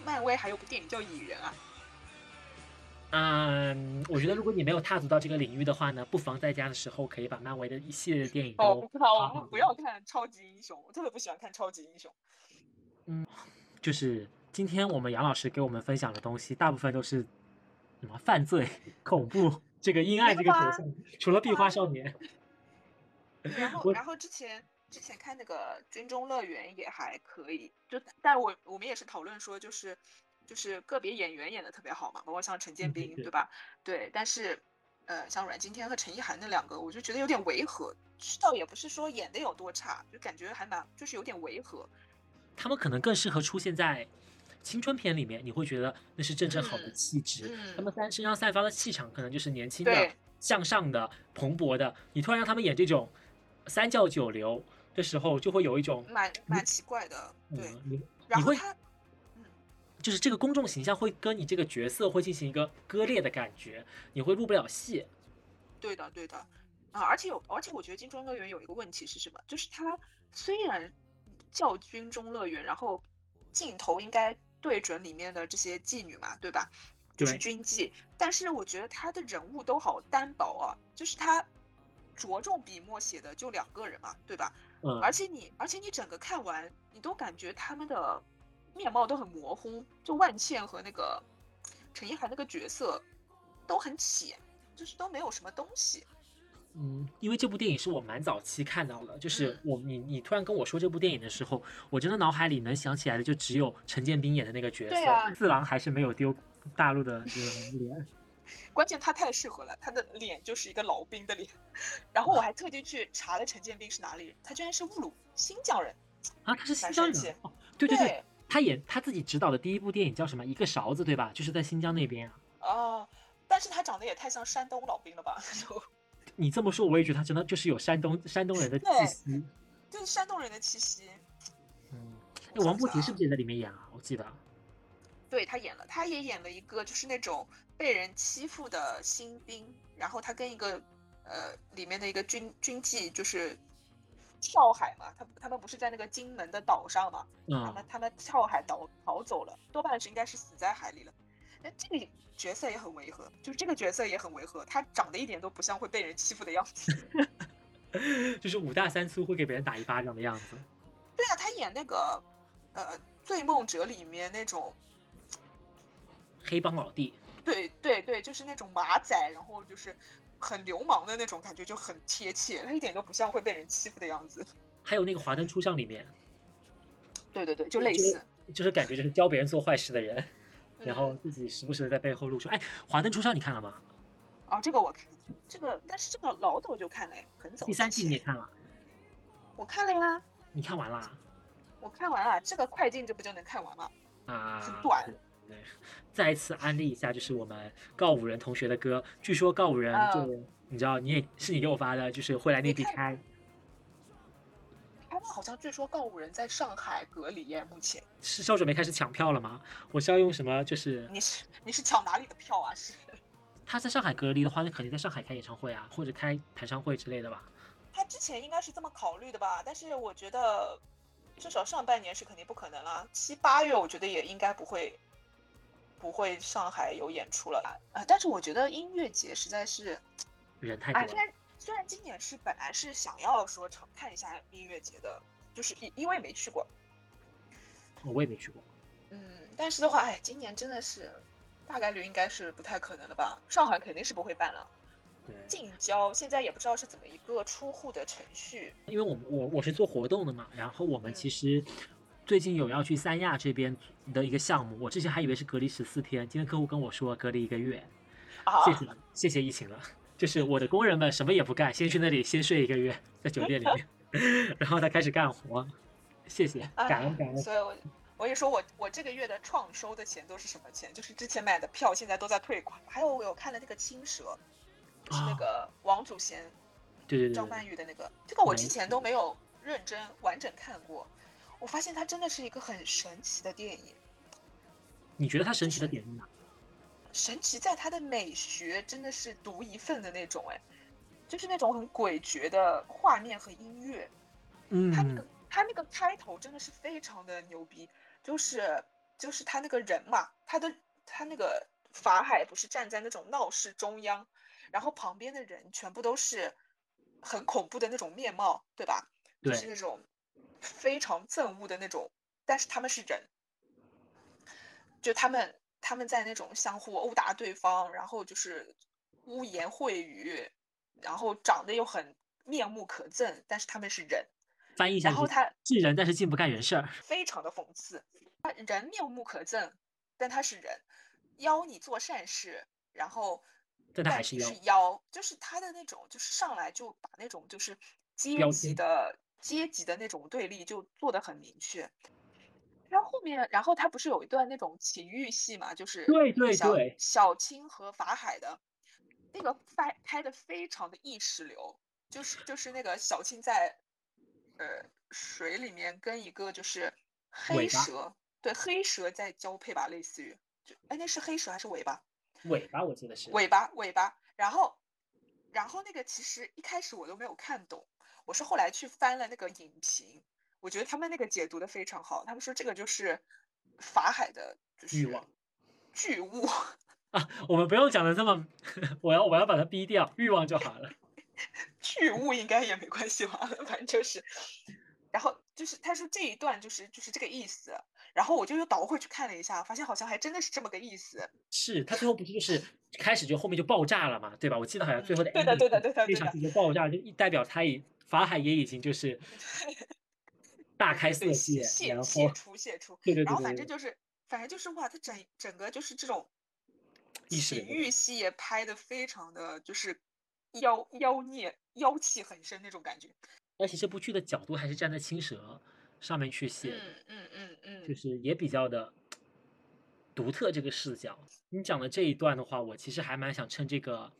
漫威还有部电影叫《蚁人》啊。嗯，我觉得如果你没有踏足到这个领域的话呢，不妨在家的时候可以把漫威的一系列电影哦，不要看超级英雄，我特别不喜欢看超级英雄。嗯，就是今天我们杨老师给我们分享的东西，大部分都是什么犯罪、恐怖这个阴暗这个角色，除了壁花少年。然后，然后之前之前看那个《军中乐园》也还可以，就但我我们也是讨论说，就是就是个别演员演的特别好嘛，包括像陈建斌，对吧？对，但是呃，像阮经天和陈意涵那两个，我就觉得有点违和，倒也不是说演的有多差，就感觉还蛮就是有点违和。他们可能更适合出现在青春片里面，你会觉得那是正正好的气质。他们三身上散发的气场可能就是年轻的、向上的、蓬勃的。你突然让他们演这种。三教九流的时候，就会有一种蛮蛮奇怪的，对，你你会，就是这个公众形象会跟你这个角色会进行一个割裂的感觉，你会入不了戏。对的，对的，啊，而且有，而且我觉得《金钟乐园》有一个问题是什么？就是它虽然叫军中乐园，然后镜头应该对准里面的这些妓女嘛，对吧？就是军妓，但是我觉得他的人物都好单薄啊，就是他。着重笔墨写的就两个人嘛，对吧？嗯。而且你，而且你整个看完，你都感觉他们的面貌都很模糊。就万茜和那个陈意涵那个角色都很浅，就是都没有什么东西。嗯，因为这部电影是我蛮早期看到的，就是我你你突然跟我说这部电影的时候，我真的脑海里能想起来的就只有陈建斌演的那个角色。四郎还是没有丢大陆的这个脸。关键他太适合了，他的脸就是一个老兵的脸。然后我还特地去查了陈建斌是哪里人，他居然是乌鲁新疆人啊！他是新疆人哦，对对对，他演他自己执导的第一部电影叫什么？一个勺子对吧？就是在新疆那边啊。哦，但是他长得也太像山东老兵了吧？你这么说，我也觉得他真的就是有山东山东人的气息，就是山东人的气息。嗯，王不提是不是也在里面演啊？我记得。对他演了，他也演了一个就是那种被人欺负的新兵，然后他跟一个呃里面的一个军军妓就是跳海嘛，他他们不是在那个金门的岛上嘛，他们他们跳海逃逃走了，多半是应该是死在海里了。哎，这个角色也很违和，就是这个角色也很违和，他长得一点都不像会被人欺负的样子，就是五大三粗会给别人打一巴掌的样子。对啊，他演那个呃《醉梦者》里面那种。黑帮老弟，对对对，就是那种马仔，然后就是很流氓的那种感觉，就很贴切，他一点都不像会被人欺负的样子。还有那个《华灯初上》里面，对对对，就类似，就是感觉就是教别人做坏事的人，然后自己时不时的在背后露出。哎，《华灯初上》你看了吗？哦，这个我看，这个但是这个老早就看了，很早。第三季你也看了？我看了呀。你看完啦？我看完了，这个快进这不就能看完吗？啊，很短。对，再一次安利一下，就是我们告五人同学的歌。据说告五人就你知道，你也是你给我发的，就是会来内地开。好像据说告五人在上海隔离耶，目前是要准备开始抢票了吗？我是要用什么？就是你是你是抢哪里的票啊？是 他在上海隔离的话，那肯定在上海开演唱会啊，或者开台商会之类的吧？他之前应该是这么考虑的吧？但是我觉得至少上半年是肯定不可能了，七八月我觉得也应该不会。不会上海有演出了啊！但是我觉得音乐节实在是人太多。虽然虽然今年是本来是想要说尝看一下音乐节的，就是因因为没去过，我也没去过。嗯，但是的话，哎，今年真的是大概率应该是不太可能了吧？上海肯定是不会办了。近郊现在也不知道是怎么一个出户的程序。因为我们我我是做活动的嘛，然后我们其实。最近有要去三亚这边的一个项目，我之前还以为是隔离十四天，今天客户跟我说隔离一个月。谢谢谢谢疫情了，就是我的工人们什么也不干，先去那里先睡一个月，在酒店里面，然后再开始干活。谢谢，感恩感恩。所以我我也说我我这个月的创收的钱都是什么钱？就是之前买的票现在都在退款。还有我有看了那个青蛇，是那个王祖贤，对对对，张曼玉的那个，这个我之前都没有认真完整看过。我发现它真的是一个很神奇的电影。你觉得它神奇的点在哪？神奇在它的美学真的是独一份的那种，哎，就是那种很诡谲的画面和音乐。嗯，它那个它那个开头真的是非常的牛逼，就是就是他那个人嘛，他的他那个法海不是站在那种闹市中央，然后旁边的人全部都是很恐怖的那种面貌，对吧？对，就是那种。非常憎恶的那种，但是他们是人，就他们他们在那种相互殴打对方，然后就是污言秽语，然后长得又很面目可憎，但是他们是人。翻译一下，然后他是人，但是竟不干人事儿。非常的讽刺，他人面目可憎，但他是人，邀你做善事，然后但他还是妖，就是他的那种，就是上来就把那种就是阶级的阶级的那种对立就做得很明确。然后后面，然后他不是有一段那种情欲戏嘛，就是对对小对小青和法海的那个拍拍的非常的意识流，就是就是那个小青在呃水里面跟一个就是黑蛇，对黑蛇在交配吧，类似于就哎那是黑蛇还是尾巴？尾巴，我记得是。尾巴尾巴，然后然后那个其实一开始我都没有看懂，我是后来去翻了那个影评，我觉得他们那个解读的非常好，他们说这个就是法海的，就是欲望巨物，啊，我们不用讲的这么，我要我要把它逼掉，欲望就好了。巨物应该也没关系吧，反正就是，然后就是他说这一段就是就是这个意思，然后我就又倒回去看了一下，发现好像还真的是这么个意思，是他最后不是就是开始就后面就爆炸了嘛，对吧？我记得好像最后的嗯对的对的对的对的非常就爆炸，就代表他已法海也已经就是大开色对戒，泄然后泄出泄出，然后对对对对对反正就是反正就是哇，他整整个就是这种情意识流欲戏也拍的非常的就是妖妖孽妖气很深那种感觉，而且这部剧的角度还是站在青蛇上面去写的，嗯嗯嗯嗯，就是也比较的独特这个视角。你讲的这一段的话，我其实还蛮想趁这个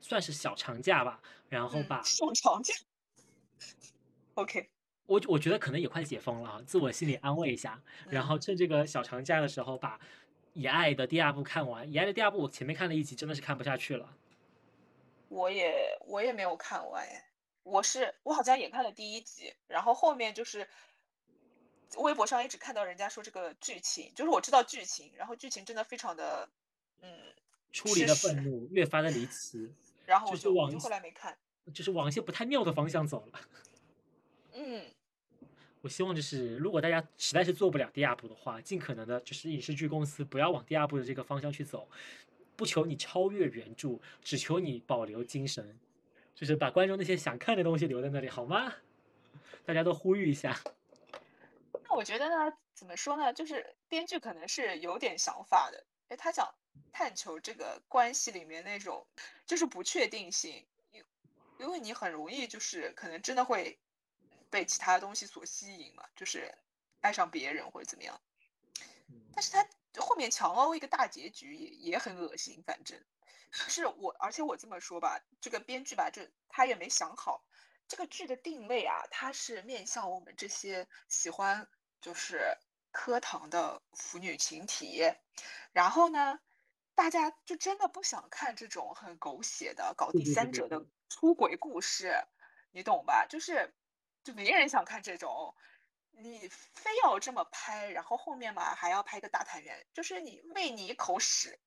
算是小长假吧，然后嗯把上长假，OK，我我觉得可能也快解封了啊，自我心理安慰一下，然后嗯趁这个小长假的时候把《以爱》的第二部看完。《以爱》的第二部我前面看了一集，真的是看不下去了。我也我也没有看完哎，我是我好像也看了第一集，然后后面就是微博上一直看到人家说这个剧情，就是我知道剧情，然后剧情真的非常的嗯，出离的愤怒越发的离奇，然后我就就后来没看，就是往一些不太妙的方向走了。嗯。我希望就是，如果大家实在是做不了第二部的话，尽可能的就是影视剧公司不要往第二部的这个方向去走，不求你超越原著，只求你保留精神，就是把观众那些想看的东西留在那里，好吗？大家都呼吁一下。那我觉得呢，怎么说呢？就是编剧可能是有点想法的，哎，他想探求这个关系里面那种就是不确定性，因因为你很容易就是可能真的会被其他东西所吸引嘛，就是爱上别人或者怎么样。嗯但是他后面强凹一个大结局也也很恶心，反正是我，而且我这么说吧，这个编剧吧，这他也没想好这个剧的定位啊，它是面向我们这些喜欢就是磕糖的腐女群体，然后呢，大家就真的不想看这种很狗血的搞第三者的出轨故事，你懂吧？就是就没人想看这种。你非要这么拍，然后后面嘛还要拍个大团圆，就是你喂你一口屎，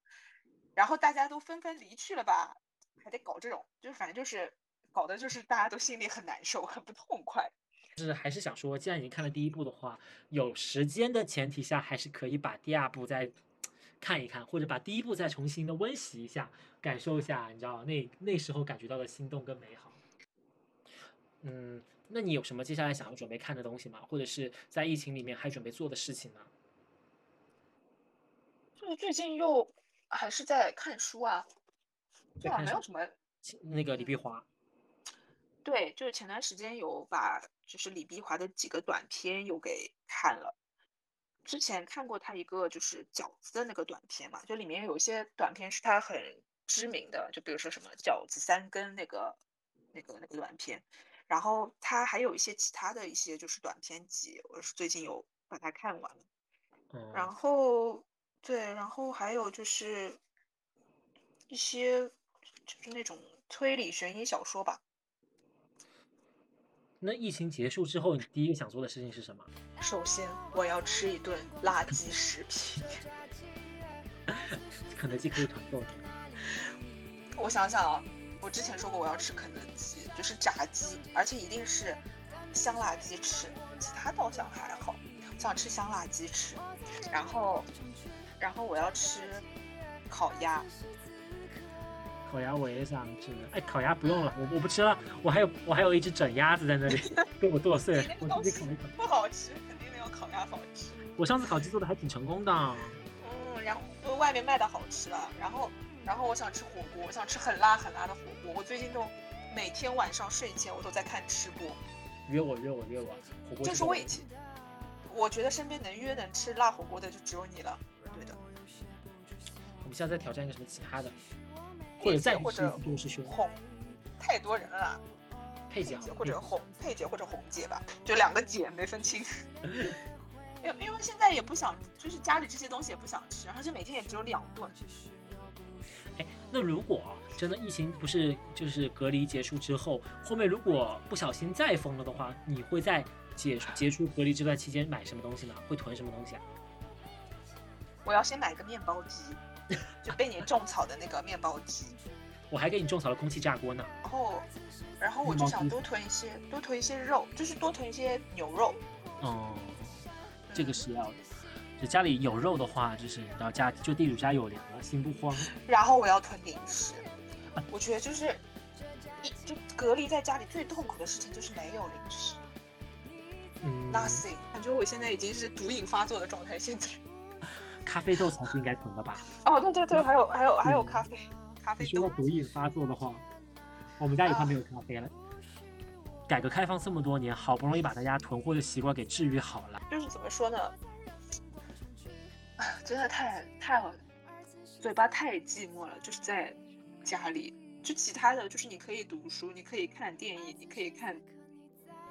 然后大家都纷纷离去了吧，还得搞这种，就是反正就是搞的就是大家都心里很难受，很不痛快。就是还是想说，既然已经看了第一部的话，有时间的前提下，还是可以把第二部再看一看，或者把第一部再重新的温习一下，感受一下，你知道那那时候感觉到的心动跟美好。嗯，那你有什么接下来想要准备看的东西吗？或者是在疫情里面还准备做的事情呢？就是最近又还是在看书啊，对啊，没有什么。那个李碧华，对，就是前段时间有把就是李碧华的几个短片又给看了。之前看过他一个就是饺子的那个短片嘛，就里面有一些短片是他很知名的，就比如说什么饺子三根那个那个那个短片，然后他还有一些其他的一些就是短篇集，我是最近有把它看完了。然嗯，后对，然后还有就是一些就是那种推理悬疑小说吧。那疫情结束之后，你第一个想做的事情是什么？首先，我要吃一顿垃圾食品。肯德基可以团购。我想想啊，我之前说过我要吃肯德基，就是炸鸡，而且一定是香辣鸡翅，其他倒想还好，想吃香辣鸡翅。然后，然后我要吃烤鸭。烤鸭我也想吃，哎，烤鸭不用了，我我不吃了，我还有我还有一只整鸭子在那里，被我剁碎了，我自己烤一烤。不好吃，肯定没有烤鸭好吃。我上次烤鸡做的还挺成功的。嗯，然后外面卖的好吃了，然后然后我想吃火锅，我想吃很辣很辣的火锅。我最近都每天晚上睡前我都在看吃播。约我约我约我，火锅。就是我以前，我觉得身边能约能吃辣火锅的就只有你了。对的。我们现在再挑战一个什么其他的？或者再或者红，太多人了。佩姐或者红佩姐或者红姐吧，就两个姐没分清。因为因为现在也不想，就是家里这些东西也不想吃，而且每天也只有两顿。哎，那如果真的疫情不是就是隔离结束之后，后面如果不小心再封了的话，你会在解结束隔离这段期间买什么东西呢？会囤什么东西啊？我要先买个面包机。就被你种草的那个面包机，我还给你种草了空气炸锅呢。然后，然后我就想多囤一些，多囤一些肉，就是多囤一些牛肉。哦，这个是要的。就家里有肉的话，就是到家就地主家有粮了，心不慌。然后我要囤零食。我觉得就是一就隔离在家里最痛苦的事情就是没有零食。嗯，nothing。感觉我现在已经是毒瘾发作的状态，现在。咖啡豆才是应该囤的吧？哦，对对对，还有还有还有咖啡，咖啡豆。说到毒瘾发作的话，我们家也快没有咖啡了。改革开放这么多年，好不容易把大家囤货的习惯给治愈好了。就是怎么说呢？哎，真的太太，嘴巴太寂寞了。就是在家里，就其他的就是你可以读书，你可以看电影，你可以看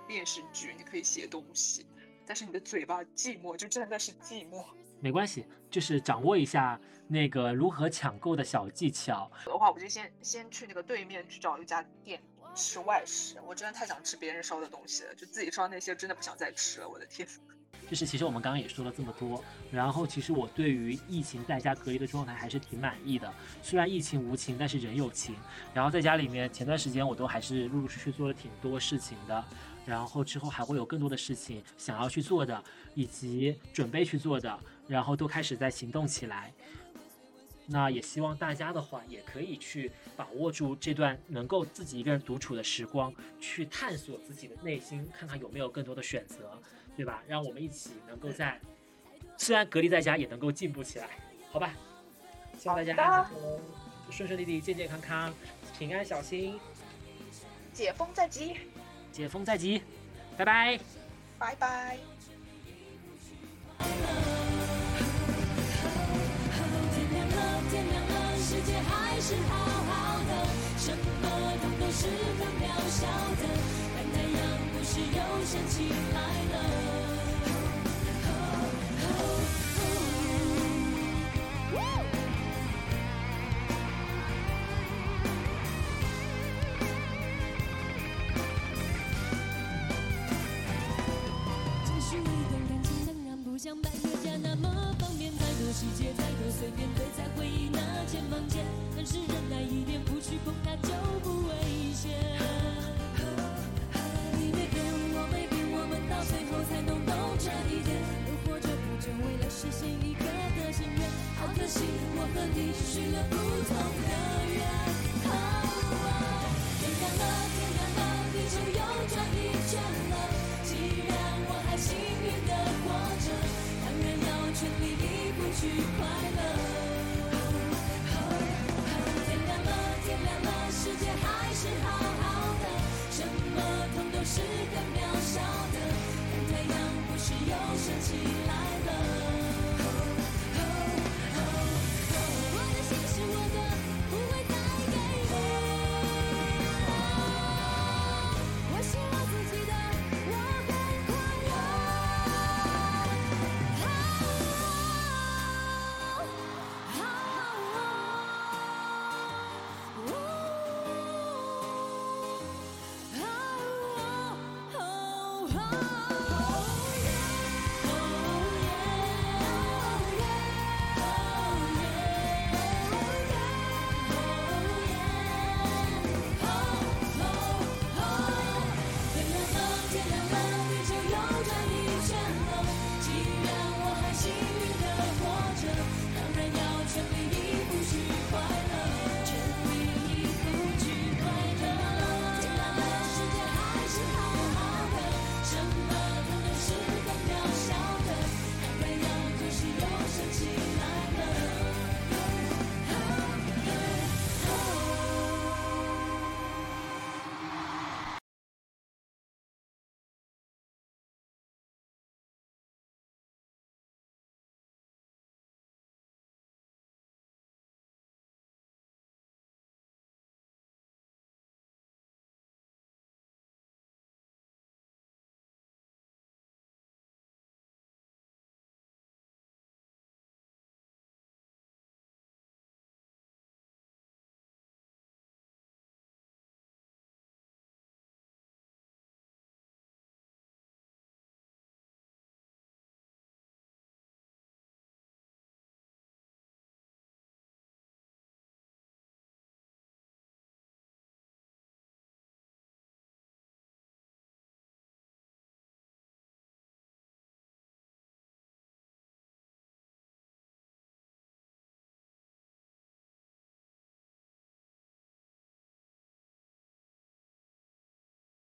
电视剧，你可以写东西，但是你的嘴巴寂寞，就真的是寂寞。没关系，就是掌握一下那个如何抢购的小技巧。的话，我就先先去那个对面去找一家店吃外食。我真的太想吃别人烧的东西了，就自己烧那些真的不想再吃了。我的天！就是其实我们刚刚也说了这么多，然后其实我对于疫情在家隔离的状态还是挺满意的。虽然疫情无情，但是人有情。然后在家里面，前段时间我都还是陆陆续续做了挺多事情的。然后之后还会有更多的事情想要去做的，以及准备去做的。然后都开始在行动起来，那也希望大家的话也可以去把握住这段能够自己一个人独处的时光，去探索自己的内心，看看有没有更多的选择，对吧？让我们一起能够在虽然隔离在家也能够进步起来，好吧？希望大家能够顺顺利利、健健康康、平安小心，解封在即，解封在即，拜拜，拜拜。世界还是好好的，什么痛都是很渺小的。只是又想起来了。home.